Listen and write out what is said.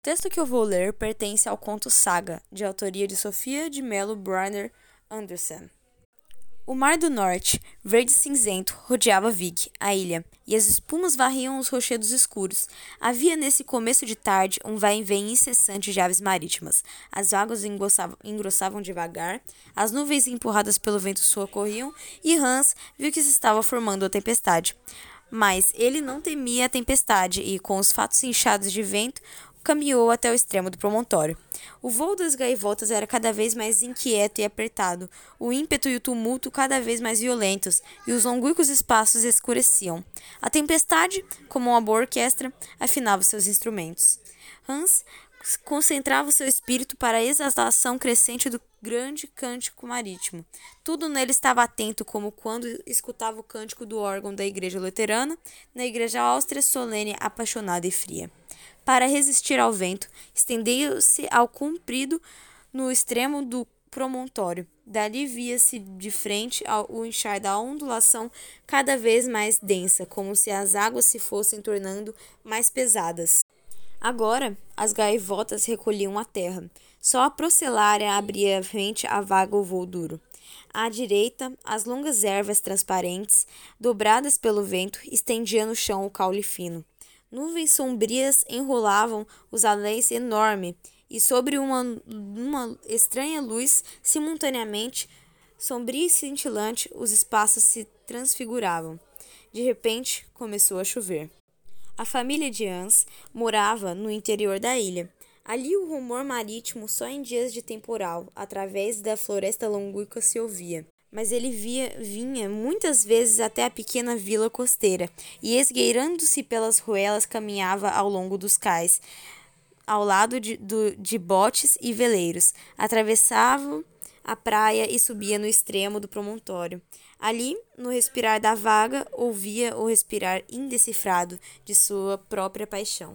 O texto que eu vou ler pertence ao conto Saga, de autoria de Sofia de Mello Brunner Anderson. O Mar do Norte, verde cinzento, rodeava Vig, a ilha, e as espumas varriam os rochedos escuros. Havia nesse começo de tarde um vai-vem incessante de aves marítimas. As águas engrossavam, engrossavam devagar, as nuvens empurradas pelo vento socorriam, e Hans viu que se estava formando a tempestade. Mas ele não temia a tempestade e, com os fatos inchados de vento, caminhou até o extremo do promontório. O voo das gaivotas era cada vez mais inquieto e apertado, o ímpeto e o tumulto cada vez mais violentos, e os longínquos espaços escureciam. A tempestade, como uma boa orquestra, afinava seus instrumentos. Hans concentrava seu espírito para a exaltação crescente do grande cântico marítimo. Tudo nele estava atento, como quando escutava o cântico do órgão da igreja luterana, na igreja áustria solene, apaixonada e fria para resistir ao vento, estendeu-se ao comprido no extremo do promontório. Dali via-se de frente o inchar da ondulação cada vez mais densa, como se as águas se fossem tornando mais pesadas. Agora, as gaivotas recolhiam a terra. Só a procelária abria frente à vaga o voo duro. À direita, as longas ervas transparentes, dobradas pelo vento, estendiam no chão o caule fino. Nuvens sombrias enrolavam os aléis enorme e sobre uma, uma estranha luz, simultaneamente sombria e cintilante, os espaços se transfiguravam. De repente, começou a chover. A família de Hans morava no interior da ilha. Ali o rumor marítimo só em dias de temporal, através da floresta longínqua se ouvia mas ele via, vinha muitas vezes até a pequena vila costeira e, esgueirando-se pelas ruelas, caminhava ao longo dos cais, ao lado de, do, de botes e veleiros. Atravessava a praia e subia no extremo do promontório. Ali, no respirar da vaga, ouvia o respirar indecifrado de sua própria paixão.